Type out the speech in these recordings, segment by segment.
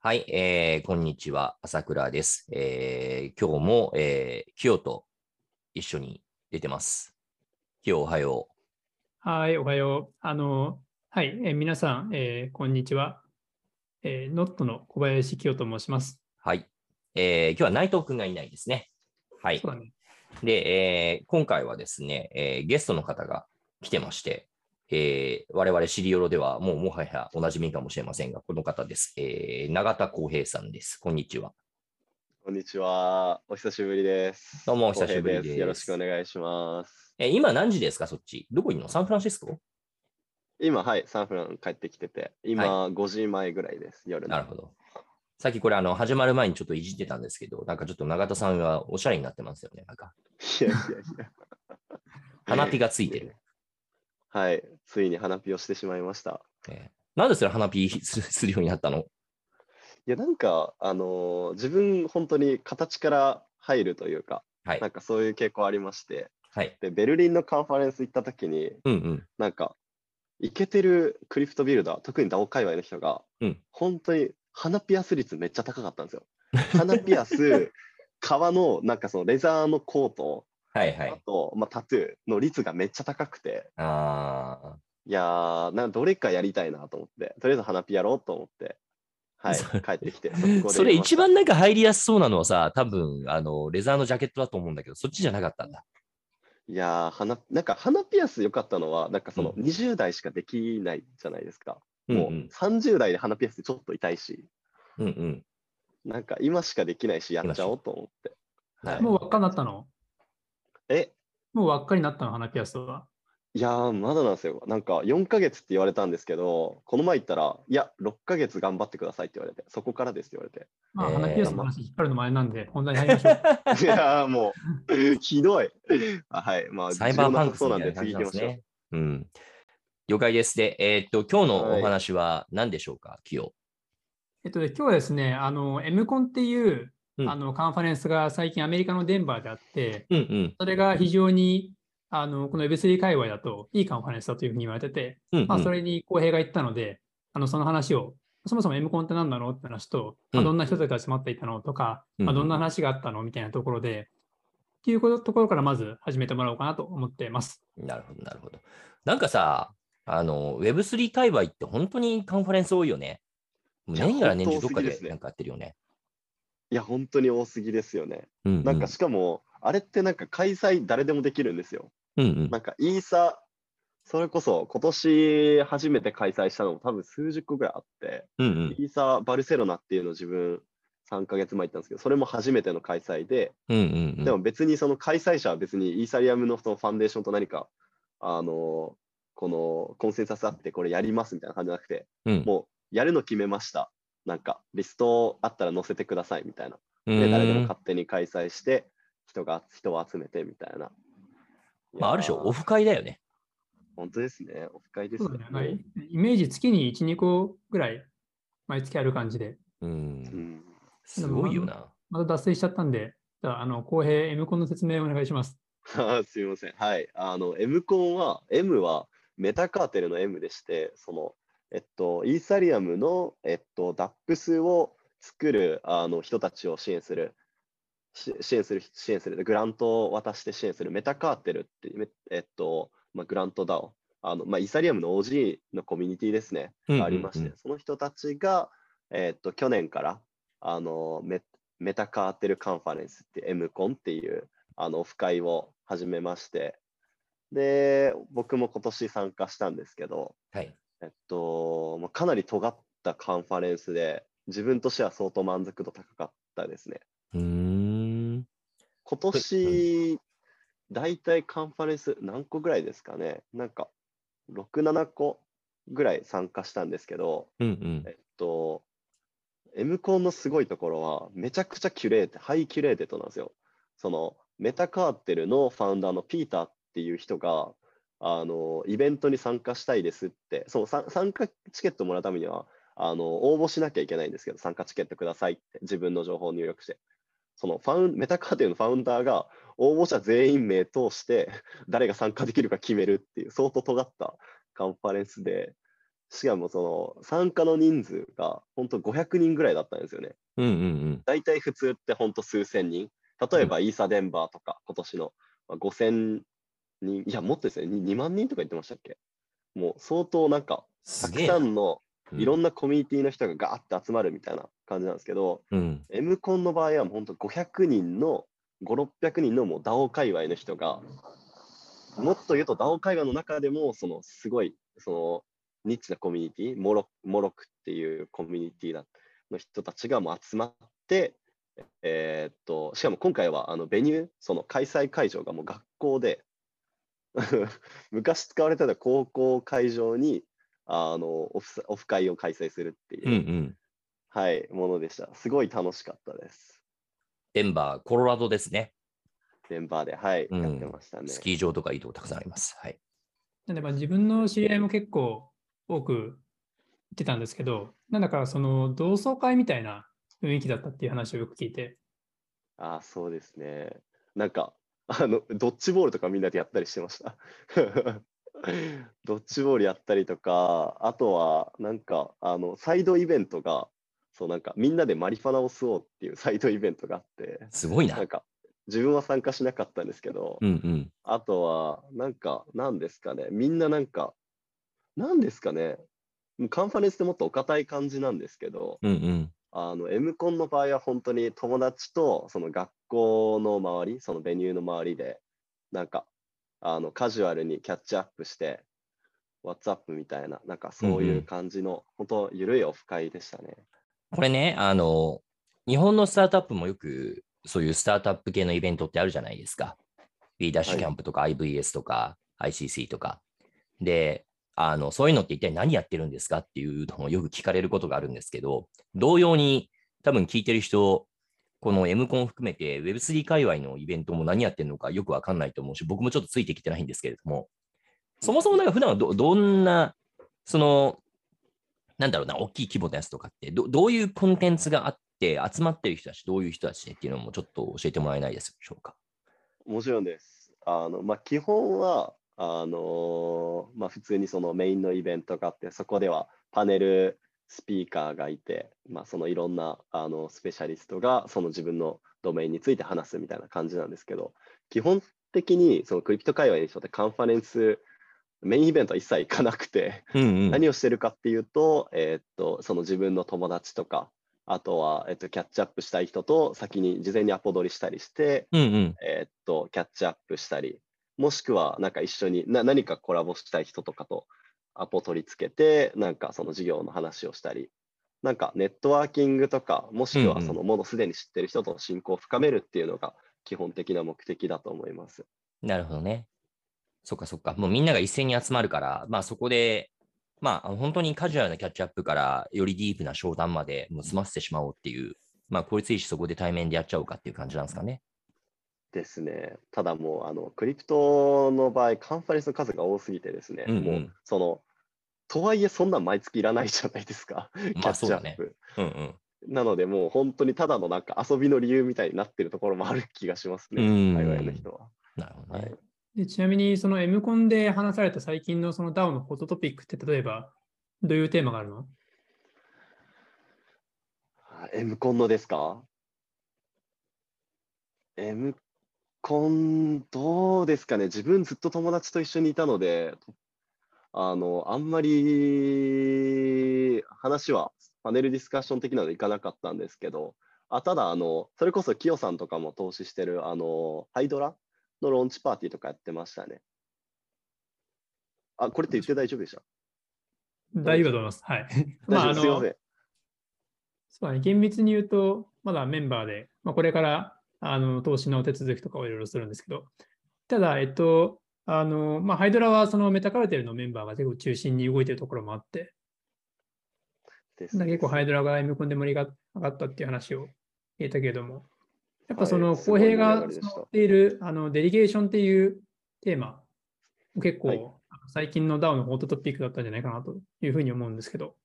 はい、えー、こんにちは、朝倉です。えー、今日も、えー、清と一緒に出てます。清、おはよはい、おはよう。あの、はい、えー皆さん、えーこんにちは。えーノットの小林清と申します。う。はい。えー、今日は内藤くんがいないですね。はいね。で、えー今回はですね、えーゲストの方が来てまして、えー我々シリオロではもうもはやおなじみかもしれませんが、この方です。えー永田浩平さんです。こんにちは。こんにちは。お久しぶりです。どうもお久しぶりですよろしくお願いします。えー今何時ですか、そっち？どこいるの？サンフランシスコ？今、はい、サンフラン帰ってきてて、今、5時前ぐらいです、夜の。なるほど。さっきこれあの始まる前にちょっといじってたんですけど、なんかちょっと永田さんはおしゃれになってますよね。なんかいやいやいや。花火がついてる。はい、ついに花火をしてしまいました。えーなんでそれ花火すするようになったのいや、なんか、あのー自分、本当に形から入るというか、はいなんかそういう傾向ありまして、はい。で、ベルリンのカンファレンス行った時に、うんうん。なんか、イケてるクリプトビルダー、特にダオ界隈の人が、うん本当に花ピアス率めっちゃ高かったんですよ。花ピアス、革のなんかそのレザーのコート、はいはい。あと、まあ、タトゥーの率がめっちゃ高くて、あいやー、なんかどれかやりたいなと思って、とりあえず花ピやろうと思って、はい、そ帰ってきて、それ一番なんか入りやすそうなのはさ、多分あのレザーのジャケットだと思うんだけど、そっちじゃなかったんだ。いやー花、なんか花ピアス良かったのは、なんかそのう20代しかできないじゃないですか。もううん。うん30代で花ピアスってちょっと痛いし、うんうん。なんか今しかできないし、やっちゃおうと思って。はい。もう輪っかになったの？え、もう輪っかになったの、花ピアスは。いやー、まだなんですよ。なんか4ヶ月って言われたんですけど、この前行ったら、いや、6ヶ月頑張ってくださいって言われて、そこからですって言われて。まあ、えー花ピアスの話引っ張るの前なんで、本題に入りましょう。いやー、もう、ひどい。あはい、まあ、サイバーパンクスそうなんで、みたいな感次行きましょう。じなんですね。うん。了解です。で、えーっと、今日のお話は何でしょうか、清。えっとね、今日はですね、あの、M コンっていう、うんあのカンファレンスが最近アメリカのデンバーであって、うんうん。それが非常にあのこの Web3 界隈だといいカンファレンスだというふうに言われてて、うんうんまあ、それに公平が言ったので、あのその話を、そもそも M コンって何なのって話と、まあ、うんどんな人たちが集まっていたのとか、うんまあ、どんな話があったのみたいなところで、っていうことところからまず始めてもらおうかなと思っています。なるほど、なるほど。なんかさ、あの、Web3 界隈って本当にカンファレンス多いよね。年がら年中本どっかでなんかやってるよね。いや、本当に多すぎですよね。うんうん、なんか、しかも、あれってなんか開催誰でもできるんですよ。うんうんなんか、イーサ、それこそ今年初めて開催したのも多分数十個ぐらいあって、うんうんイーサバルセロナっていうのを自分3ヶ月前行ったんですけど、それも初めての開催で、うんうんうんでも別にその開催者は別にイーサリアムのそのファンデーションと何か、あのこのコンセンサスあってこれやりますみたいな感じじゃなくて、うんもうやるの決めました。なんかリストあったら載せてくださいみたいな。うんで、誰でも勝手に開催して、人が人を集めてみたいな。まあ、ある種、オフ会だよね。本当ですね。オフ会ですねそうだね。まあイイメージ月に1、2個ぐらい毎月ある感じで、う。うんん。すごいよな。また脱線しちゃったんで、じゃあ、あの公平 M コンの説明をお願いします。すみません。はい。あの、M コンは、M はメタカーテルの M でして、その、えっと、イーサリアムの、えっと、DAPS を作るあの人たちを支援する、し支援する、支援する、グラントを渡して支援するメタカーテルっていう、めえっと、まあ、グラント DAO、あの、まあ、イーサリアムの OG のコミュニティですね。うんうんうんがありまして、その人たちが、えっと、去年から、あの、メメタカーテルカンファレンスって M コンっていう、あの、オフ会を始めまして、で、僕も今年参加したんですけど、はい。えっと、まあ、かなり尖ったカンファレンスで、自分としては相当満足度高かったですね。うーん。今年、大体カンファレンス何個ぐらいですかねなんか、6、7個ぐらい参加したんですけど、うんうん。えっと、M コンのすごいところは、めちゃくちゃ curate、highly curated なんですよ。その、 MetaCartel の founder のピーターっていう人が、あの、イベントに参加したいですって、そのさ参加チケットもらうためには、あの、応募しなきゃいけないんですけど、参加チケットくださいって、自分の情報を入力して。そのファウン、 MetaCartel の founder が、応募者全員目通して、誰が参加できるか決めるっていう、相当尖ったカンファレンスで、しかもその参加の人数が本当500人ぐらいだったんですよね。うんうんうん。大体普通って本当数千人。例えばイーサデンバーとか今年のまあ5000人、いやもっとですね、2万人とか言ってましたっけ？もう相当なんかたく。さんのいろんな。なコミュニティの人がガーって集まるみたいな感じなんですけど、うん。M コンの場合はもう本当500人の、5、600人のもう DAO 界隈の人が、もっと言うと DAO 界隈の中でも、そのすごい、そのニッチなコミュニティ、モロモロクっていうコミュニティだの人たちがもう集まって、えーっと、しかも今回はあのベニュー、その開催会場がもう学校で、昔使われてた高校会場にあのオフオフ会を開催するっていう、うんうん。はい、ものでした。すごい楽しかったです。デンバー、コロラドですね。デンバーで、はい、うんやってましたね。スキー場とかいいとこたくさんあります。はい。なんでまあ自分の知り合いも結構多く行ってたんですけど、なんだかその同窓会みたいな雰囲気だったっていう話をよく聞いて、ああ、そうですね。なんか、あの、ドッジボールとかみんなでやったりしてました。ドッジボールやったりとか、あとは、なんか、あの、サイドイベントが、そう、なんか、みんなでマリファナを吸おうっていう サイドイベントがあって、すごいななん。か、自分は参加しなかったんですけど、うんうん。あとは、なんか、なんですかね、みんななんか、なんですかね、カンファレンスってもっとお堅い感じなんですけど、うんうん。あの、M コンの場合は本当に友達とその学校の周り、そのベニューの周りで、なんか、あの、カジュアルにキャッチアップして、WhatsApp みたいな、なんかそううんいううん感じの、本当、ゆるいオフ会でしたね。これね、あの、日本のスタートアップもよく、そういうスタートアップ系のイベントってあるじゃないですか。B ダッシュキャンプとか IVS とか ICC とか。で、あの、そういうのって一体何やってるんですかっていうのをよく聞かれることがあるんですけど、同様に多分聞いてる人、この M コン含めて Web3 界隈のイベントも何やってるのかよくわかんないと思うし、僕もちょっとついてきてないんですけれども、そもそもなんか普段はどどんな、その、なんだろうな、大きい規模のやつとかってど、どういうコンテンツがあって、集まってる人たち、どういう人たちっていうのもちょっと教えてもらえないでしょうか？もちろんです。あの、まあ、基本は、あのまあ、普通にそのメインのイベントがあって、そこではパネルスピーカーがいて、まあ、そのいろんなあのスペシャリストがその自分のドメインについて話すみたいな感じなんですけど、基本的にそのクリプト界隈の人ってカンファレンス、メインイベントは一切行かなくて、うんうん。何をしてるかっていうと、えーっと、その自分の友達とか、あとは、えっと、キャッチアップしたい人と先に事前にアポ取りしたりして、うんうん。えーっと、キャッチアップしたり、もしくはなんか一緒にな何かコラボしたい人とかとアポ取り付けて、なんかその事業の話をしたり、なんかネットワーキングとか、もしくはそのもうすでに知ってる人との親交を深めるっていうのが基本的な目的だと思います。なるほどね。そっかそっか。もうみんなが一斉に集まるから、まあそこで、まあ本当にカジュアルなキャッチアップからよりディープな商談までもう済ませてしまおうっていう、まあ効率いいしそこで対面でやっちゃおうかっていう感じなんですかね。ですね。ただもう、あの、クリプトの場合、カンファレンスの数が多すぎてですね、うんうんもう、その、とはいえそんなん毎月いらないじゃないですか、キまャッチアップ。うんうん。なので、もう本当にただのなんか遊びの理由みたいになってるところもある気がしますね、うん海外の人は。なるほどね。はいでちなみにその M コンで話された最近のその DAO のホットトピックって例えばどういうテーマがあるの？あ M コンのですか ?M コン、どうですかね自分ずっと友達と一緒にいたので、あの、あんまり話はパネルディスカッション的なのでいかなかったんですけど、あただ、あの、それこそキヨさんとかも投資してる、あの、ハイドラのローンチパーティーとかやってましたね。あ、これって言って大丈夫でした？大丈夫だと思います。はい。まあ、あの。そうだね、厳密に言うと、まだメンバーで、まあ、これからあの投資の手続きとかをいろいろするんですけど、ただ、えっと、あのまあ、ハイドラはそのメタカルテルのメンバーが結構中心に動いてるところもあって、結構ハイドラが M コンで盛り上がったっていう話を言えたけれども、やっぱそのはいすごい公平が持っているあのデリゲーションっていうテーマ、結構、はい。最近の DAO のホットトピックだったんじゃないかなというふうに思うんですけど、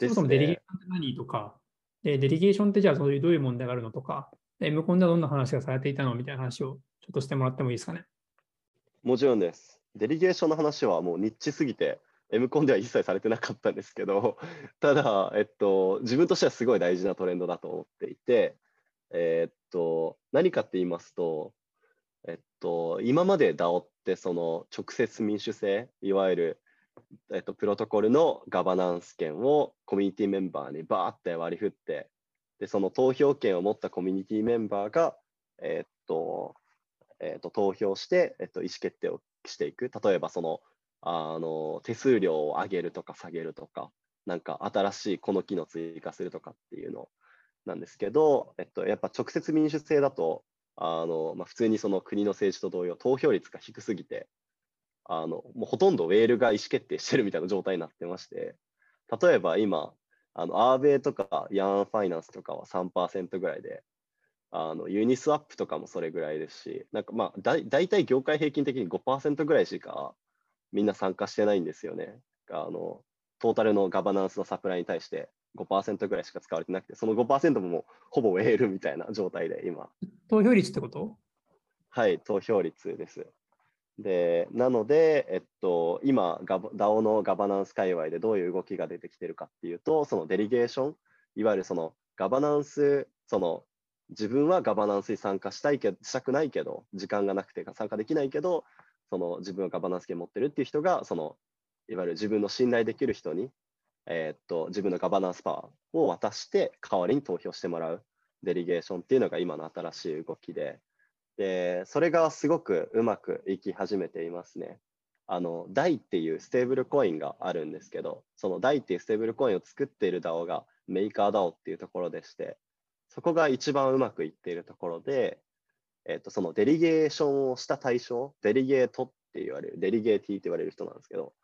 そですもそもデリゲーシね。ョンって何とか、でデリゲーションってじゃあそういうどういう問題があるのとか、M コンではどんな話がされていたの？みたいな話をちょっとしてもらってもいいですかね。もちろんです。デリゲーションの話はもうニッチすぎて、M コンでは一切されてなかったんですけど、ただ、えっと、自分としてはすごい大事なトレンドだと思っていて、え、っと、何かって言いますと、えっと、今まで DAO ってその直接民主制、いわゆる、えっと、プロトコルのガバナンス権をコミュニティメンバーにバーって割り振って、で、その投票権を持ったコミュニティメンバーが、えっと、えっと、投票して、えっと、意思決定をしていく。例えば、その、あの、手数料を上げるとか下げるとか、なんか新しいこの機能追加するとかっていうのなんですけど、えっと、やっぱ直接民主制だと、あのまあ、普通にその国の政治と同様、投票率が低すぎて、あのもうほとんどウェールが意思決定してるみたいな状態になってまして、例えば今、あのアーベイとかヤンファイナンスとかは3%ぐらいで、あのユニスワップとかもそれぐらいですし、なんかまあだ大体業界平均的に5%ぐらいしかみんな参加してないんですよね。あのトータルのガバナンスのサプライに対して5%ぐらいしか使われてなくて、その5%ももうほぼウェールみたいな状態で今。投票率ってこと？はい、投票率です。で、なので、えっと、今、DAO のガバナンス界隈でどういう動きが出てきてるかっていうと、そのデリゲーション、いわゆるそのガバナンス、その自分はガバナンスに参加したいけしたくないけど、時間がなくて参加できないけど、その自分はガバナンス権持ってるっていう人が、そのいわゆる自分の信頼できる人に、えー、っと自分のガバナンスパワーを渡して代わりに投票してもらうデリゲーションっていうのが今の新しい動きで、でそれがすごくうまくいき始めていますね。あの、DAI っていうステーブルコインがあるんですけど、その DAI っていうステーブルコインを作っている DAO がメーカー DAO っていうところでして、そこが一番うまくいっているところで、えっと、そのデリゲーションをした対象、デリゲートって言われる、デリゲーティーって言われる人なんですけど、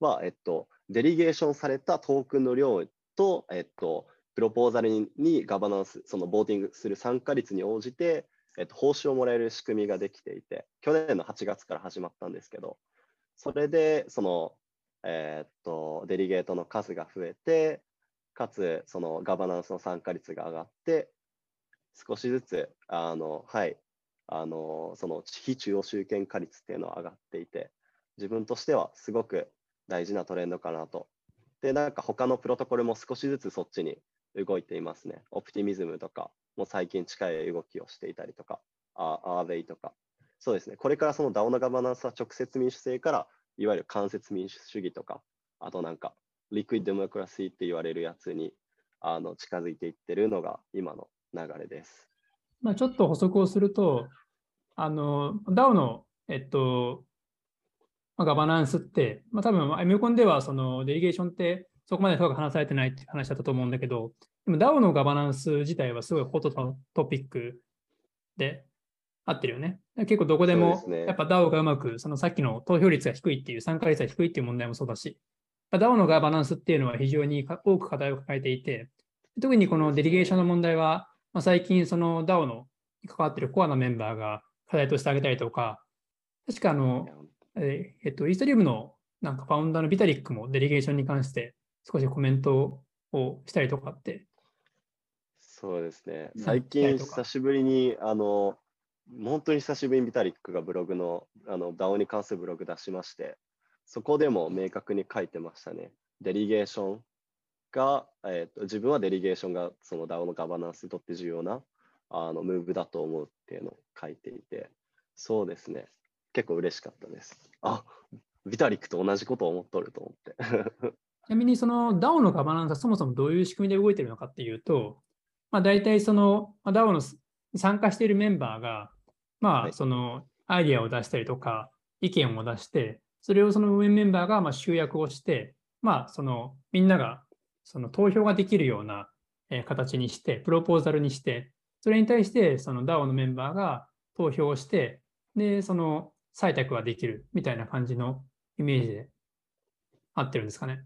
は、えっと、デリゲーションされたトークンの量と、えっと、プロポーザルにガバナンス、そのボーティングする参加率に応じて、えっと、報酬をもらえる仕組みができていて、去年の8月から始まったんですけど、それで、その、えー、っと、デリゲートの数が増えて、かつ、そのガバナンスの参加率が上がって、少しずつ、あの、はい、あの、その非中央集権化率っていうのは上がっていて、自分としてはすごく大事なトレンドかなと。で、なんか他のプロトコルも少しずつそっちに動いていますね。 Optimism とかもう最近近い動きをしていたりとか、 Aave とか。そうですね。これからその DAO のガバナンスは直接民主制からいわゆる間接民主主義とか、あとなんか liquid democracy って言われるやつにあの近づいていってるのが今の流れです。まあ、ちょっと補足をすると、あの DAO の、えっと、まあ、ガバナンスって、まあ、多分 M コンではそのデリゲーションってそこまで深く話されてないって話だったと思うんだけど、でも DAO のガバナンス自体はすごいホットトピックで合ってるよね。結構どこでも、やっぱ DAO がうまく、そのさっきの投票率が低いっていう、参加率が低いっていう問題もそうだし、DAO のガバナンスっていうのは非常に多く課題を抱えていて、特にこのデリゲーションの問題は、まあ、最近その DAO の関わってるコアなメンバーが課題として挙げたりとか、確かあの、えっと、イーサリウムのなんかファウンダーのビタリックもデリゲーションに関して少しコメントをしたりとかって。そうですね。最近久しぶりに、あの、本当に久しぶりにビタリックがブログの、あの、DAO に関するブログ出しまして、そこでも明確に書いてましたね。デリゲーションが、えーと、自分はデリゲーションがその DAO のガバナンスにとって重要なあのムーブだと思うっていうのを書いていて、そうですね。結構嬉しかったです。あビタリックと同じことを思っとると思って。ちなみにその DAO のガバナンスはそもそもどういう仕組みで動いているのかっていうと、まあ、大体その DAO の参加しているメンバーが、まあ、そのアイディアを出したりとか、意見を出して、それをその運営メンバーがま集約をして、まあ、そのみんながその投票ができるような形にして、プロポーザルにして、それに対してその DAO のメンバーが投票をして、で、その採択ができるみたいな感じのイメージで合ってるんですかね。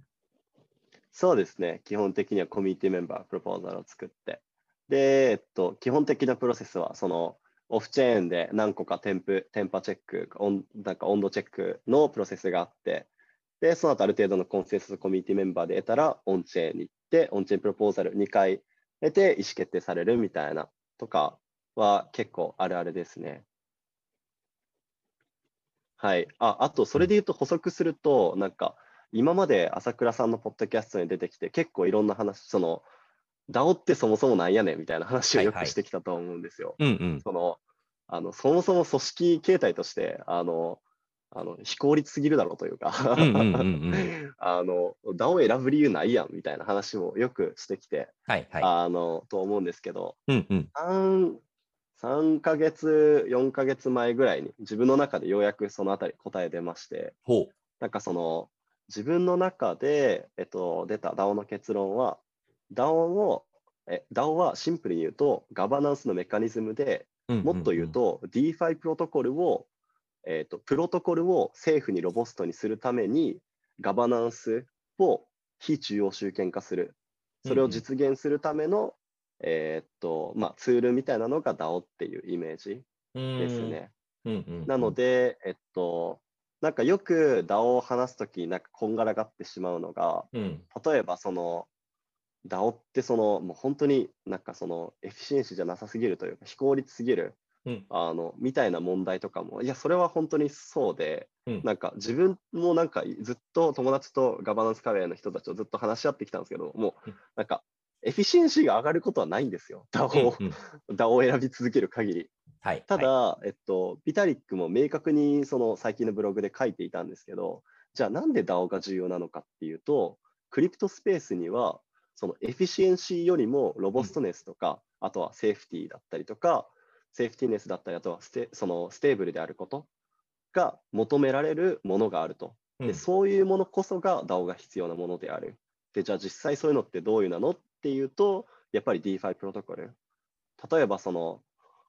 そうですね。基本的にはコミュニティメンバー、プロポーザルを作って。で、えっと、基本的なプロセスは、その、オフチェーンで何個か添付、添波チェック、温なんか温度チェックのプロセスがあって、で、その後ある程度のコンセンサスコミュニティメンバーで得たら、オンチェーンに行って、オンチェーンプロポーザル2回得て意思決定されるみたいなとかは結構あるあるですね。はい。ああと、それで言うと補足すると、なんか、今まで朝倉さんのポッドキャストに出てきて、結構いろんな話、その、DAO ってそもそもなんやねんみたいな話をよくしてきたと思うんですよ。うんうん。そのあのそもそも組織形態としてあのあの非効率すぎるだろうというかうんうんうんうん。あの DAO を選ぶ理由ないやんみたいな話をよくしてきて、はいはい。あのと思うんですけどうんうん。3, 3ヶ月4ヶ月前ぐらいに自分の中でようやくそのあたり答え出ましてほう。なんかその自分の中で、えっと、出た DAO の結論は DAO をえ DAO はシンプルに言うとガバナンスのメカニズムでうんんんもっと言う、と、DeFi プロトコルを、えーと、プロトコルを政府にロボストにするために、ガバナンスを非中央集権化する。それを実現するための、えーとまあ、ツールみたいなのが DAO っていうイメージですね。うんうんうん。なので、えっと、なんかよく DAO を話すとき、なんかこんがらがってしまうのが、うん、例えばその DAO ってそのもう本当になんかその efficiency じゃなさすぎるというか非効率すぎるうん、あのみたいな問題とかもいやそれは本当にそうでうん。なんか自分もなんかずっと友達とガバナンス界隈の人たちとずっと話し合ってきたんですけどもううん。なんか efficiency が上がることはないんですよ DAO をうんうん。DAO を選び続ける限り。はい。ただ、はえっと、ビタリックも明確にその最近のブログで書いていたんですけど、じゃあなんで DAO が重要なのかっていうと、 crypto space には、その efficiency よりも robustness とか、あとは safety だったりとか、 safetyness だったり、あとはステその stable であることが求められるものがあると。いでそういうものこそが DAO が必要なものである。で、じゃあ実際そういうのってどういうなのっていうと、やっぱり DeFi プロトコル。例えばその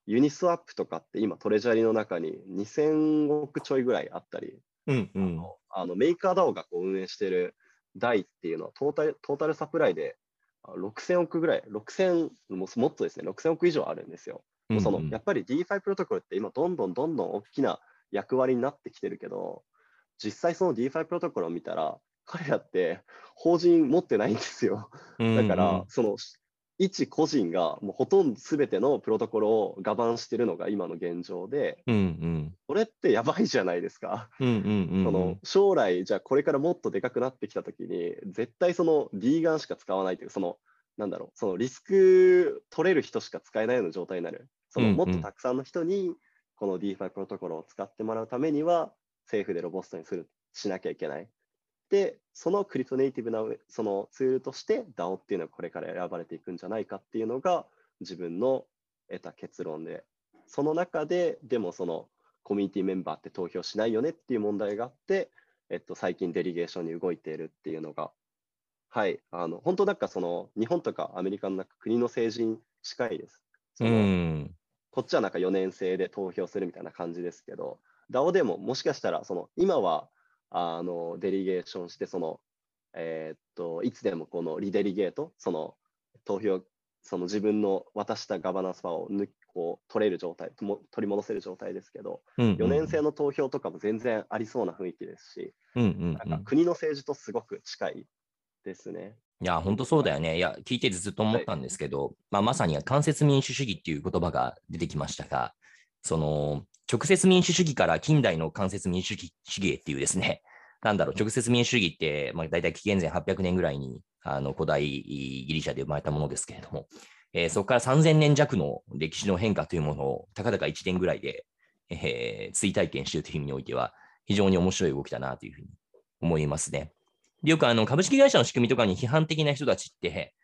ユニスワップとかって今トレジャリの中に2000億ちょいぐらいあったり、うんうん。あのメーカー DAO がこう運営している台っていうのはトータルトータルサプライであ6000億ぐらい、6000ももっとですね、6000億以上あるんですよ。うんうんそのやっぱり DeFi プロトコルって今どんどんどんどん大きな役割になってきてるけど、実際その DeFi プロトコルを見たら、彼らって法人持ってないんですよ。だから、その一個人がもうほとんど全てのプロトコルを我慢してるのが今の現状で、うんうん。それってやばいじゃないですか。うんうんうん。その将来、じゃあこれからもっとでかくなってきたときに、絶対その D ガンしか使わないという、その、なんだろう、そのリスク取れる人しか使えないような状態になる。そのもっとたくさんの人に、この DeFi プロトコルを使ってもらうためには、政府でロボストにするしなきゃいけない。で、そのクリプトネイティブなそのツールとして DAO っていうのはこれから選ばれていくんじゃないかっていうのが自分の得た結論で、その中で、でもそのコミュニティメンバーって投票しないよねっていう問題があって、えっと、最近デリゲーションに動いているっていうのが、はい、あの本当なんかその日本とかアメリカの中国の政治に近いです。そのうん。こっちはなんか4年生で投票するみたいな感じですけど、DAO でももしかしたらその今はあのデリゲーションしてその、えーっといつでもこのリデリゲート、その投票、その自分の渡したガバナンスパワーをこう取れる状態、とも取り戻せる状態ですけど、うん。4年生の投票とかも全然ありそうな雰囲気ですし、うんうんなんかうん。国の政治とすごく近いですね。いや、本当そうだよね。いや、聞いててずっと思ったんですけど、まあ、まさに間接民主主義っていう言葉が出てきましたが、その、直接民主主義から近代の間接民主主義へっていうですね、なんだろう、直接民主主義って、まあ、大体紀元前800年ぐらいに、あの、古代ギリシャで生まれたものですけれども、えーそこから3000年弱の歴史の変化というものを、たかだか1年ぐらいで、えー追体験しているという意味においては、非常に面白い動きだなというふうに思いますね。でよくあの株式会社の仕組みとかに批判的な人たちって、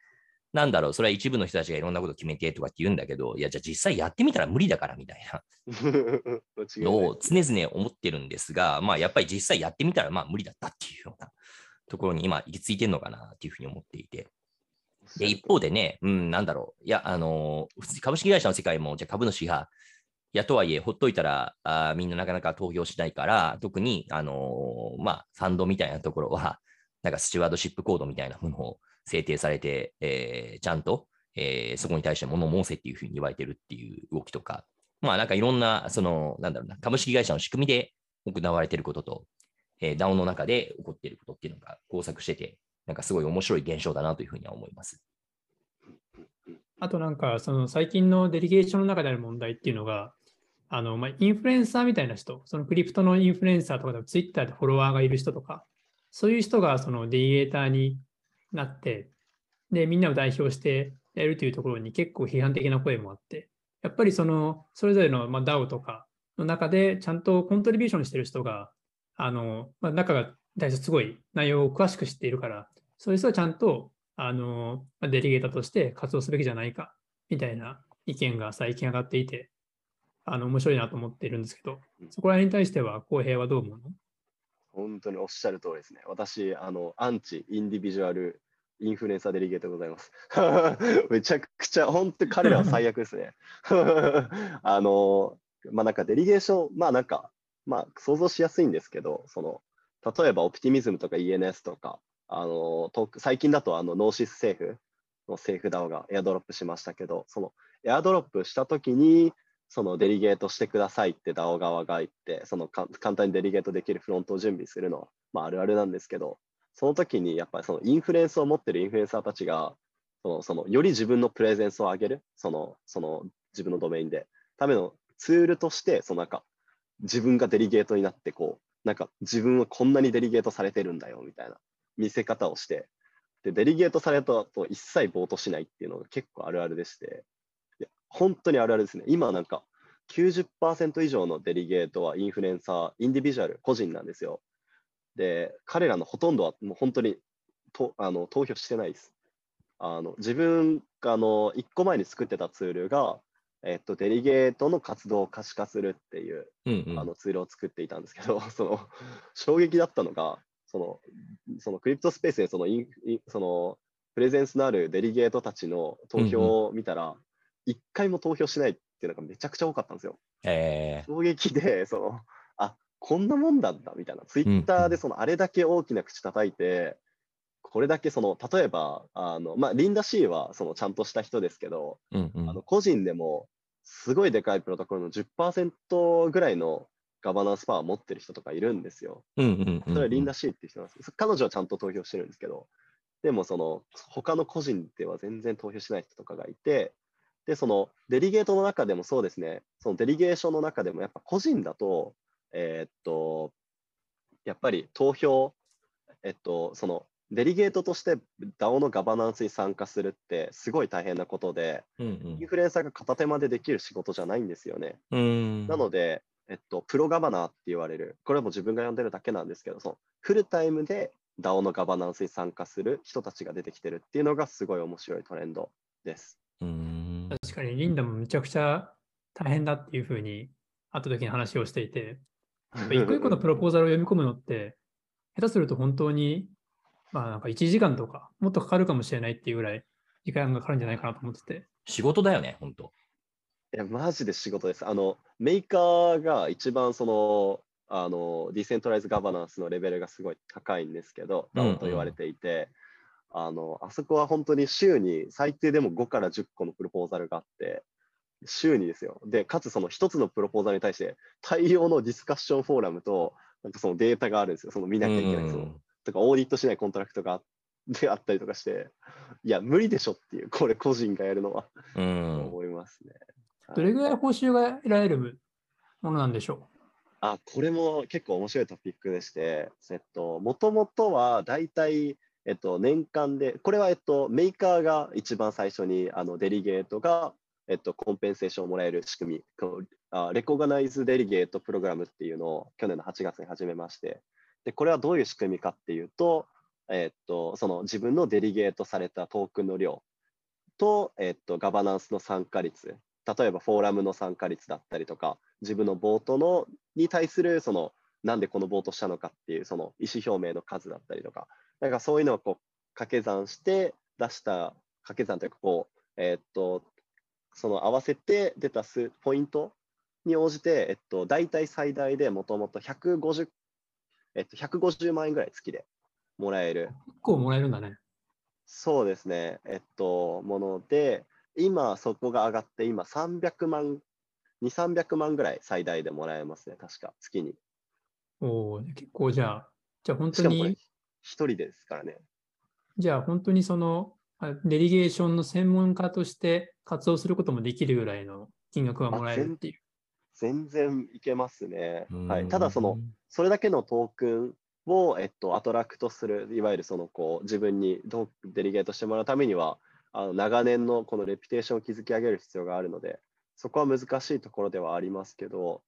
なんだろう、それは一部の人たちがいろんなこと決めてとかって言うんだけど、いや、じゃあ実際やってみたら無理だからみたいな のを常々思ってるんですが、まあやっぱり実際やってみたらまあ無理だったっていうようなところに今行き着いてるのかなっていうふうに思っていて。で、一方でね、うん、なんだろう。いや、あのー普通に株式会社の世界も、じゃあ株主が、いや、とはいえ、ほっといたらあーみんななかなか投票しないから、特に、あのーまあ、ファンドみたいなところは、なんかスチュワードシップコードみたいなものを制定されて、えーちゃんと、えーそこに対して物申せっていうふうに言われてるっていう動きとか、まあ、なんかいろんな、その、なんだろうな、株式会社の仕組みで行われてることと、えー、DAO の中で起こっていることっていうのが交錯してて、なんかすごい面白い現象だなというふうには思います。あとなんか、その最近のデリゲーションの中である問題っていうのが、あの、まあ、インフルエンサーみたいな人、そのクリプトのインフルエンサーとかでもツイッターでフォロワーがいる人とか、そういう人がそのデリゲーターになって、で、みんなを代表してやるというところに結構批判的な声もあって、やっぱりその、それぞれのまあ DAO とかの中でちゃんとコントリビューションしてる人が、あの、まあ、中が大体すごい内容を詳しく知っているから、そういう人はちゃんと、あの、まあデリゲーターとして活動すべきじゃないか、みたいな意見が最近上がっていて、あの、面白いなと思っているんですけど、そこら辺に対しては、公平はどう思うの？本当におっしゃる通りですね。私、あの、 anti individual influencer delegate でございます。めちゃくちゃ、本当彼らは最悪ですね。あの、まあなんか delegation、まあなんか、まあ想像しやすいんですけど、その、例えば Optimism とか ENS とか、あの、と最近だとあの、 Gnosis Safe の Safe DAO がエアドロップしましたけど、そのエアドロップしたときに、その delegate してくださいって DAO 側が言って、その簡単にデリゲートできるフロントを準備するのは、まあ、あるあるなんですけど、その時にやっぱりそのインフルエンスを持ってるインフルエンサーたちが、そのそのより自分のプレゼンスを上げる、そのその自分のドメインで、ためのツールとして、そのなんか自分がデリゲートになって、こう、なんか自分はこんなにデリゲートされてるんだよみたいな見せ方をして、で、デリゲートされたと一切ボートしないっていうのが結構あるあるでして、本当にあるあるですね。今なんか90%以上のデリゲートはインフルエンサー、インディビジュアル、個人なんですよ。で、彼らのほとんどはもう本当にとあの投票してないです。あの自分があの1個前に作ってたツールが、えっと、デリゲートの活動を可視化するっていううんうんあのツールを作っていたんですけど、その衝撃だったのが、そのそのクリプトスペースでそのインそのプレゼンスのあるデリゲートたちの投票を見たら、一回も投票しないっていうのがめちゃくちゃ多かったんですよ。え衝撃で、そのあこんなもんなんだみたいな、ツイッターでそのあれだけ大きな口叩いて、これだけその例えばあの、まあ、リンダ・シーはそのちゃんとした人ですけど、ーうんうん。あの個人でもすごいでかいプロトコルの10%ぐらいのガバナンスパワーを持ってる人とかいるんですよ。うんうんうんそれはリンダ・シーっていう人なんですけど、彼女はちゃんと投票してるんですけど、でもその他の個人では全然投票しない人とかがいて、で、そのデリゲートの中でもそうですね、そのデリゲーションの中でもやっぱ個人だと、えーっと、やっぱり投票、えっと、そのデリゲートとして DAO のガバナンスに参加するってすごい大変なことで、うんインフルエンサーが片手間でできる仕事じゃないんですよね。うんうんなので、えっと、プロガバナーって言われる、これはもう自分が呼んでるだけなんですけど、そのフルタイムで DAO のガバナンスに参加する人たちが出てきてるっていうのがすごい面白いトレンドです。うん確かにリンダもめちゃくちゃ大変だっていうふうに会った時に話をしていて、一個一個のプロポーザルを読み込むのって、下手すると本当に、まあなんか1時間とか、もっとかかるかもしれないっていうぐらい時間がかかるんじゃないかなと思ってて。仕事だよね、本当。いや、マジで仕事です。あの、メーカーが一番その、あの、 decentralized governance のレベルがすごい高いんですけど、うんうん DAO と言われていて、あの、あそこは本当に週に最低でも5から10個のプロポーザルがあって、週にですよ。で、かつその一つのプロポーザルに対して大量のディスカッションフォーラムと、なんかそのデータがあるんですよ。その見なきゃいけない。そのとか、オーディットしないコントラクトがあで あったりとかして、いや、無理でしょっていう、これ個人がやるのは、うん。思いますね。どれぐらい報酬が得られるものなんでしょあ、これも結構面白いトピックでして、えっと、もともとは大体、えっと、年間で、これは、えっと、メーカーが一番最初に、あの、デリゲートが、えっと、コンペンセーションをもらえる仕組み、レコガナイズデリゲートプログラムっていうのを去年の8月に始めまして、で、これはどういう仕組みかっていうと、えっと、その自分のデリゲートされたトークンの量と、えっと、ガバナンスの参加率、例えばフォーラムの参加率だったりとか、自分のボートのに対するそのなんでこのボートしたのかっていうその意思表明の数だったりとか、なんかそういうのをこう掛け算して出した掛け算というかこう、えーっと、その合わせて出た数ポイントに応じて、えっと、大体最大でもともと150、えっと、150万円ぐらい月でもらえるう結構もらえるんだね。そうですね、えっと、もので、今そこが上がって、今300万、2、300万ぐらい最大でもらえますね、確か、月に。おお、結構じゃあ、じゃあ本当に、一人ですからね。じゃあ本当にその、あデリゲーションの専門家として活動することもできるぐらいの金額がもらえるっていう。全然いけますね。はい、うんただその、それだけのトークンを、えっと、アトラクトする、いわゆるそのこう自分にどうデリゲートしてもらうためには、あの長年のこのレピュテーションを築き上げる必要があるので、そこは難しいところではありますけど、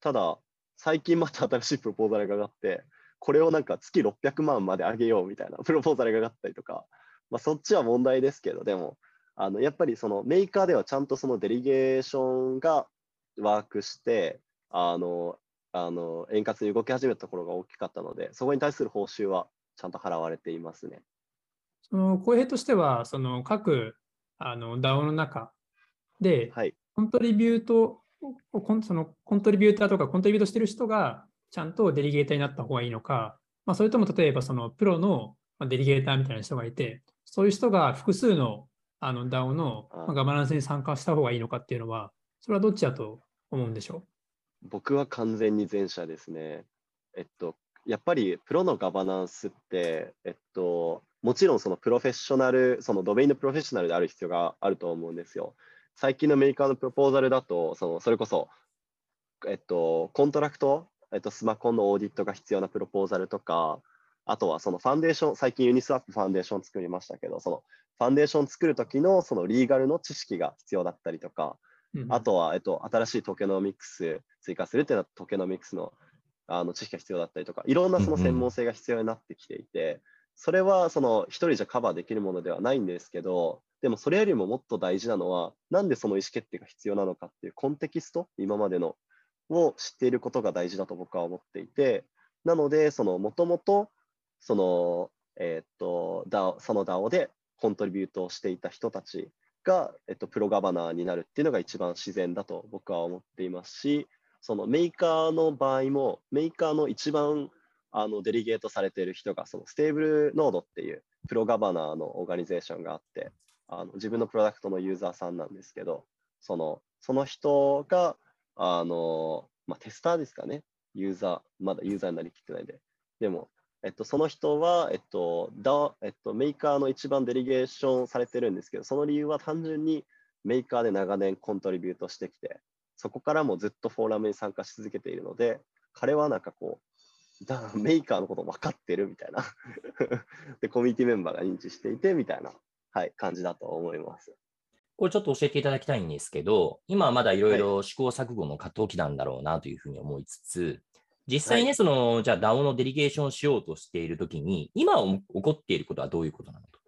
ただ、最近また新しいプロポーザルが上がって、これをなんか月600万まで上げようみたいな プロポーザルが上がったりとか、まあ、そっちは問題ですけど、でも、あのやっぱりそのメーカーではちゃんとそのデリゲーションがワークして、あのあの円滑に動き始めたところが大きかったので、そこに対する報酬はちゃんと払われていますね。その公平としては、その各あの DAO の中で、はい、コントリビュート、そのコントリビューターとかコントリビュートしてる人がちゃんとデリゲーターになった方がいいのか、まあ、それとも例えばそのプロのデリゲーターみたいな人がいて、そういう人が複数のあの DAO のガバナンスに参加した方がいいのかっていうのは、それはどっちだと思うんでしょう？僕は完全に前者ですね。えっと、やっぱりプロのガバナンスって、えっと、もちろんそのプロフェッショナル、そのドメインのプロフェッショナルである必要があると思うんですよ。最近のメーカーのプロポーザルだと、そのそれこそ、えっと、コントラクト、えっと、スマコンのオーディットが必要なプロポーザルとか、あとはその foundation、最近 Uniswap Foundation 作りましたけど、その foundation 作るときのその legal の知識が必要だったりとか、うん、あとは、えっと、新しい tokenomics 追加するっていうのは tokenomics のあの知識が必要だったりとか、いろんなその専門性が必要になってきていて、それはその一人じゃカバーできるものではないんですけど、でもそれよりももっと大事なのは、なんでその意思決定が必要なのかっていうコンテキスト、今までのを知っていることが大事だと僕は思っていて、なので、そのもともと、その、えっ、と、その DAO でコントリビュートをしていた人たちが、えっと、プロガバナーになるっていうのが一番自然だと僕は思っていますし、そのメーカーの場合も、メーカーの一番あのデリゲートされている人が、そのステーブルノードっていうプロガバナーのオーガニゼーションがあって、あの自分のプロダクトのユーザーさんなんですけど、そのその人が、あのまあ、テスターですかね、ユーザー、まだユーザーになりきってないで。でも、えっと、その人は、えっとだえっと、メーカーの一番デリゲーションされてるんですけど、その理由は単純にメーカーで長年コントリビュートしてきて、そこからもずっとフォーラムに参加し続けているので、彼はなんかこう、だメーカーのこと分かってるみたいな で、コミュニティメンバーが認知していてみたいな、はい、感じだと思います。これちょっと教えていただきたいんですけど、今はまだいろいろ試行錯誤の過渡期なんだろうなというふうに思いつつ、実際ね、はい、その、じゃあ DAO のデリゲーションしようとしているときに、今起こっていることはどういうことなのと。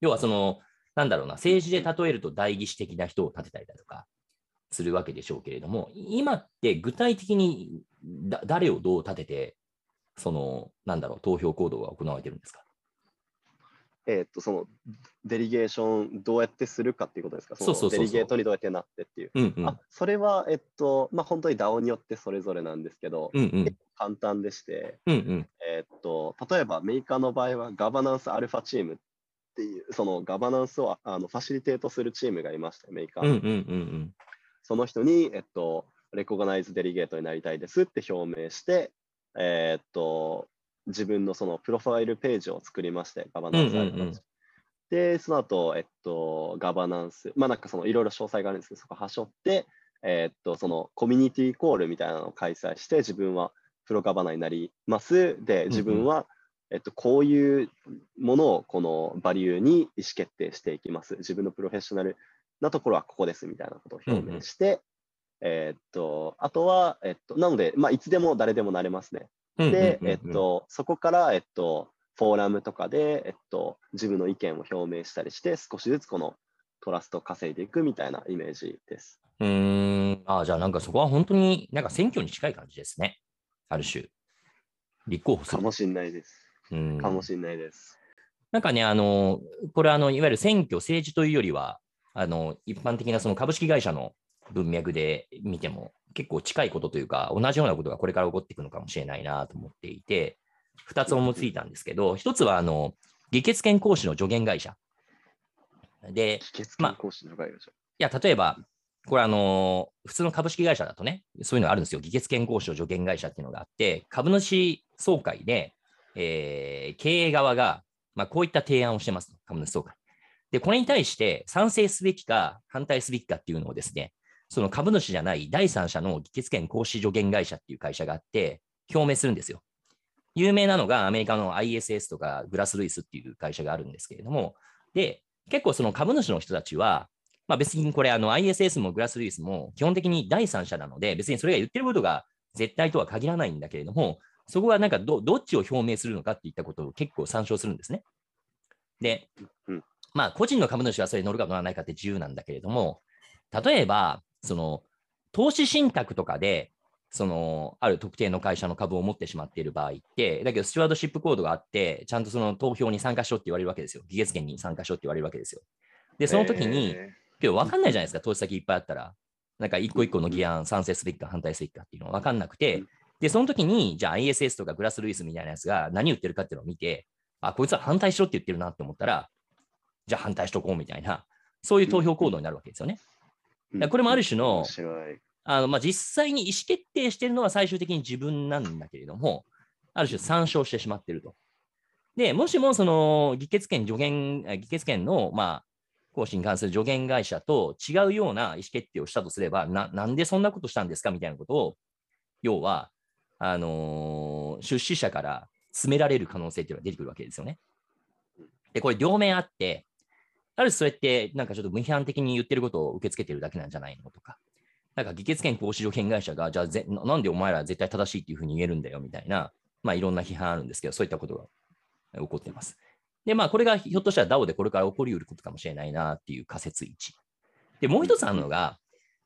要はその、なんだろうな、政治で例えると代議士的な人を立てたりだとかするわけでしょうけれども、今って具体的に誰をどう立てて、その、なんだろう、投票行動が行われてるんですか？えー、っと、その、デリゲーションどうやってするかっていうことですか？そうそうデリゲートにどうやってなってっていう。うんうん、あそれは、えっと、まあ、本当に DAO によってそれぞれなんですけど、うんうん、簡単でして、うんうん、えっと、例えばメーカーの場合はガバナンスアルファチームっていう、そのガバナンスをあのファシリテートするチームがいまして、メーカー、うんうんうんうん、その人に、えっと、レコガナイズデリゲートになりたいですって表明して、えー、っと、自分のそのプロファイルページを作りまして、ガバナンスで、その後、えっと、ガバナンス、まあなんかそのいろいろ詳細があるんですけど、そこはしょって、えっと、そのコミュニティコールみたいなのを開催して、自分はプロガバナになります。で、自分は、えっと、こういうものをこのバリューに意思決定していきます。自分のプロフェッショナルなところはここですみたいなことを表明して、えっと、あとは、えっと、なので、まあ、いつでも誰でもなれますね。で、えっと、そこから、えっと、フォーラムとかで、えっと、自分の意見を表明したりして、少しずつこのトラストを稼いでいくみたいなイメージです。うん、あじゃあなんかそこは本当になんか選挙に近い感じですね。ある種。立候補する。かもしれないです。うんかもしれないです。なんかね、あの、これあの、いわゆる選挙、政治というよりは、あの、一般的なその株式会社の文脈で見ても結構近いことというか、同じようなことがこれから起こっていくのかもしれないなと思っていて、2つ思いついたんですけど、1つは、あの、議決権行使の助言会社。で、まあ、いや、例えば、これあの、普通の株式会社だとね、そういうのがあるんですよ。議決権行使の助言会社っていうのがあって、株主総会で、えー、経営側が、まあ、こういった提案をしてます。株主総会。で、これに対して賛成すべきか反対すべきかっていうのをですね、その株主じゃない第三者の議決権行使助言会社っていう会社があって、表明するんですよ。有名なのがアメリカの ISS とかグラス・ルイスっていう会社があるんですけれども、で、結構その株主の人たちは、まあ、別にこれあの ISS もグラス・ルイスも基本的に第三者なので、別にそれが言ってることが絶対とは限らないんだけれども、そこはなんかどどっちを表明するのかっていったことを結構参照するんですね。でうん、まあ個人の株主はそれに乗るか乗らないかって自由なんだけれども、例えば、その投資信託とかで、そのある特定の会社の株を持ってしまっている場合って、だけどスチュワードシップコードがあって、ちゃんとその投票に参加しろって言われるわけですよ。議決権に参加しろって言われるわけですよ。で、その時に、えけど分かんないじゃないですか、投資先いっぱいあったら。なんか一個一個の議案、賛成すべきか反対すべきかっていうのは分かんなくてうん、で、その時に、じゃあ ISS とかグラス・ルイスみたいなやつが何言ってるかっていうのを見て、あ、こいつは反対しろって言ってるなって思ったら、じゃあ反対しとこうみたいな、そういう投票行動になるわけですよね。これもある種の。あのまあ、実際に意思決定してるのは最終的に自分なんだけれども、ある種参照してしまってると。で、もしもその議決権助言、え議決権の、まあ、行使に関する助言会社と違うような意思決定をしたとすれば、ななんでそんなことしたんですかみたいなことを、要は、あのー出資者から詰められる可能性っていうのが出てくるわけですよね。で、これ両面あって、ある種それって、なんかちょっと無批判的に言ってることを受け付けてるだけなんじゃないのとか、なんか議決権行使助言会社が、じゃあぜな、んでお前ら絶対正しいっていうふうに言えるんだよみたいな、まあいろんな批判あるんですけど、そういったことが起こってます。で、まあこれがひょっとしたら DAO でこれから起こりうることかもしれないなっていう仮説1。で、もう一つあるのが、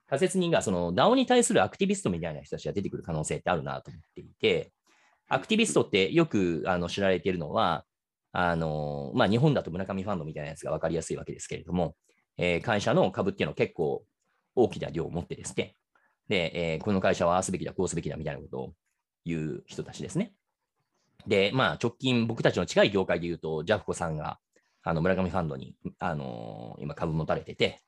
仮説2が、その DAO に対するアクティビストみたいな人たちが出てくる可能性ってあるなと思っていて、アクティビストってよくあの知られているのは、あのまあ、日本だと村上ファンドみたいなやつが分かりやすいわけですけれども、えー会社の株っていうのを結構大きな量を持ってですね、で、えーこの会社はああすべきだ、こうすべきだみたいなことを言う人たちですね。で、まあ、直近、僕たちの近い業界で言うと、ジャフコさんがあの村上ファンドに、あの今株持たれてて、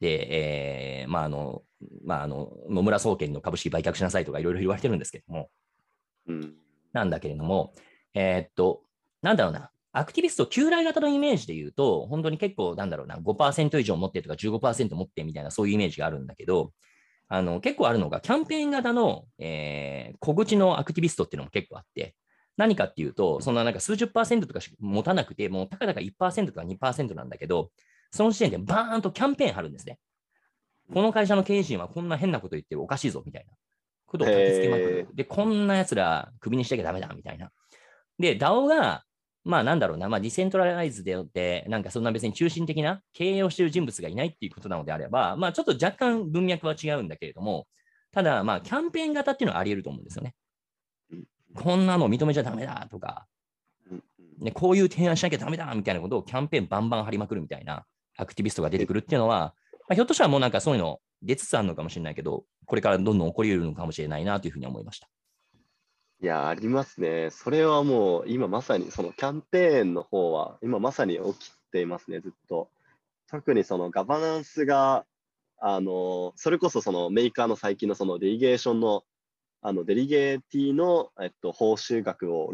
で、えーまあ、あの、まあ、あの、野村総研の株式売却しなさいとかいろいろ言われてるんですけども、うん。なんだけれども、えーっと、なんだろうな、アクティビスト、旧来型のイメージで言うと、本当に結構、なんだろうな、5%以上持ってとか15%持ってみたいな、そういうイメージがあるんだけど、あの結構あるのが、キャンペーン型の、えー小口のアクティビストっていうのも結構あって、何かっていうと、そんななんか数十パーセントとか持たなくて、もうたかだか1%とか2%なんだけど、その時点でバーンとキャンペーン貼るんですね。この会社の経営陣はこんな変なこと言ってるおかしいぞみたいなことを書きつけまくへる。で、こんな奴らクビにしなきゃダメだみたいな。で、DAO が、まあなんだろうな、まあディセントラライズでよって、なんかそんな別に中心的な経営をしている人物がいないっていうことなのであれば、まあちょっと若干文脈は違うんだけれども、ただまあキャンペーン型っていうのはあり得ると思うんですよねうん。こんなの認めちゃダメだとか、うんね、こういう提案しなきゃダメだみたいなことをキャンペーンバンバン張りまくるみたいなアクティビストが出てくるっていうのは、まあ、ひょっとしたらもうなんかそういうの出つつあるのかもしれないけど、これからどんどん起こり得るのかもしれないなというふうに思いました。いや、ありますね。それはもう今まさにそのキャンペーンの方は今まさに起きていますね、ずっと。特にそのガバナンスが、あの、それこそそのメーカーの最近のそのデリゲーションの、あのデリゲーティの、えっと、報酬額を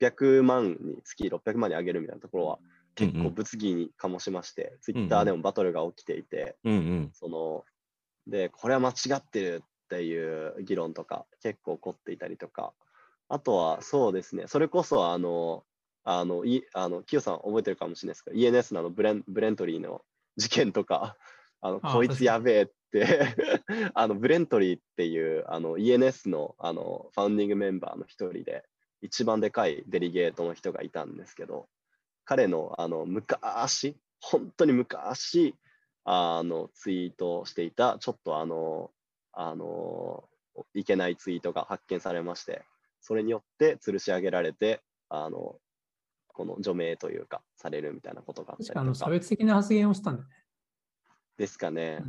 600万に、月600万に上げるみたいなところは結構物議に醸しまして、ツイッターでもバトルが起きていて、うんうん。その、で、これは間違ってるっていう議論とか結構起こっていたりとか、あとはそうですね、それこそあの、あの、いあの、キヨさん覚えてるかもしれないですけど、ENS のあのブレンブレントリーの事件とか、あの、あこいつやべえって、あの、ブレントリーっていう、あの、ENS の、あの、ファウンディングメンバーの一人で、一番でかいデリゲートの人がいたんですけど、彼の、あの、昔、本当に昔、あの、ツイートをしていた、ちょっとあの、あの、いけないツイートが発見されまして、それによって吊るし上げられて、あの、この除名というか、されるみたいなことがあったり確かあの差とか、別的な発言をしたんだよね。ですかね。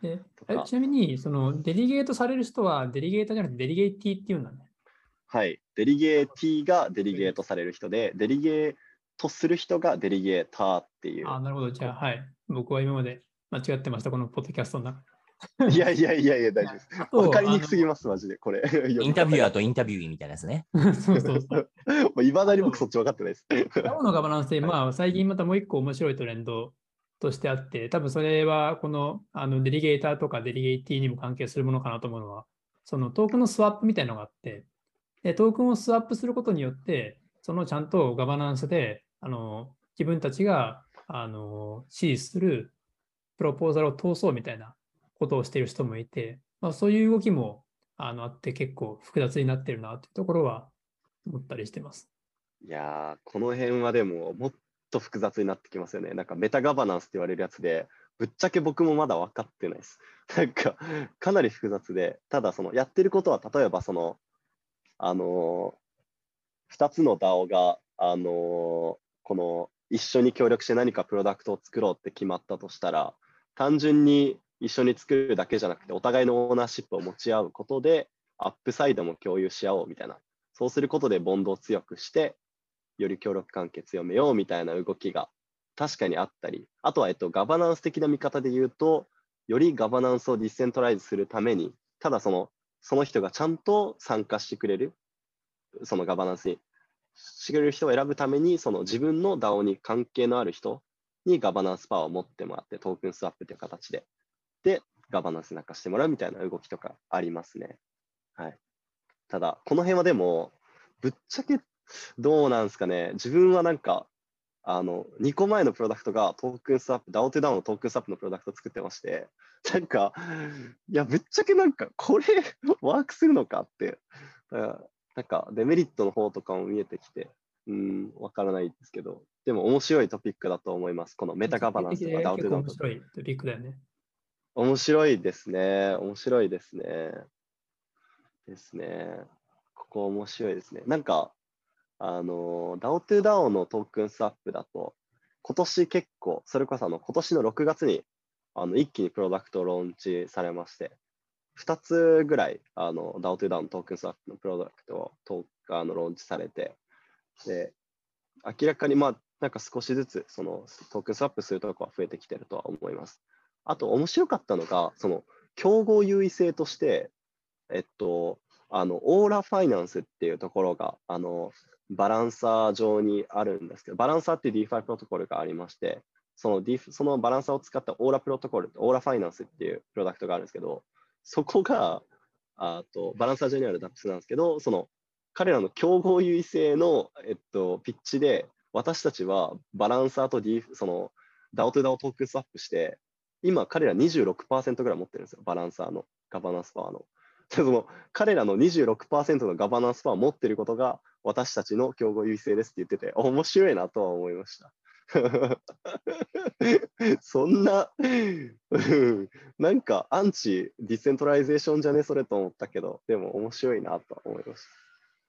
でとかえちなみに、そのデリゲートされる人はデリゲーターじゃなくてデリゲーティっていうんだね。はい。デリゲーティがデリゲートされる人で、デリゲートする人がデリゲーターっていう。あなるほど。じゃあ、はい。僕は今まで間違ってました、このポッドキャストの中いやいやいやいや、大丈夫です。あとわかりにくすぎます、マジで、これ。インタビュアーと。とインタビューみたいなやつね。そうそうそう。いまだに僕そっち分かってないです。DAO のガバナンスで、まあ、最近またもう一個面白いトレンドとしてあって、多分それはこのあのデリゲーターとかデリゲーティにも関係するものかなと思うのは、そのトークンのスワップみたいなのがあって、でトークンをスワップすることによって、そのちゃんとガバナンスで、あの自分たちがあの支持するプロポーザルを通そうみたいなことをしている人もいて、まあ、そういう動きもあのあって結構複雑になってるなというところは思ったりしてます。いや、この辺はでももっと複雑になってきますよね。なんかメタガバナンスって言われるやつで、ぶっちゃけ僕もまだ分かってないです。なんかかなり複雑で、ただそのやってることは例えばその、あのー、2つの DAO が、あのーこの一緒に協力して何かプロダクトを作ろうって決まったとしたら、単純に一緒に作るだけじゃなくて、お互いのオーナーシップを持ち合うことで、アップサイドも共有し合おうみたいな、そうすることでボンドを強くして、より協力関係強めようみたいな動きが確かにあったり、あとは、えっと、ガバナンス的な見方で言うと、よりガバナンスをディセントライズするために、ただそのその人がちゃんと参加してくれる、そのガバナンスにしてくれる人を選ぶために、その自分の DAO に関係のある人にガバナンスパワーを持ってもらって、トークンスワップという形で、で、ガバナンスになんかしてもらうみたいな動きとかありますね。はい。ただ、この辺はでも、ぶっちゃけどうなんですかね。自分はなんか、あの、2個前のプロダクトがトークンスワップ、DAO トゥ DAO のトークンスワップのプロダクトを作ってまして、なんか、いや、ぶっちゃけなんか、これ、ワークするのかって、だからなんか、デメリットの方とかも見えてきて、うん、わからないですけど、でも面白いトピックだと思います。このメタガバナンスとか DAO トゥ結構 DAO 面白いトピックだよね。面白いですね。面白いですね。ですね。ここ面白いですね。なんか、あの、DAO to DAO のトークンスワップだと、今年結構、それこそあの今年の6月にあの一気にプロダクトローンチされまして、2つぐらいあの DAO to DAO のトークンスワップのプロダクトをトーあのローンチされて、で、明らかにまあ、なんか少しずつそのトークンスワップするとこは増えてきてるとは思います。あと面白かったのが、その競合優位性として、えっと、あの、オーラファイナンスっていうところが、あの、バランサー上にあるんですけど、バランサーっていう DeFi プロトコルがありまして、その,、DeFi、そのバランサーを使ったオーラプロトコル、オーラファイナンスっていうプロダクトがあるんですけど、そこが、あとバランサー上にある DAPS なんですけど、その彼らの競合優位性の、えっと、ピッチで、私たちはバランサーと D、その DAO と DAO トークスワップして、今彼ら26%ぐらい持ってるんですよ、バランサーのガバナンスパワーの。その彼らの26%のガバナンスパワーを持ってることが私たちの競合優位性ですって言ってて、面白いなとは思いました。そんな、なんか anti-decentralization じゃね？それと思ったけど、でも面白いなとは思いました。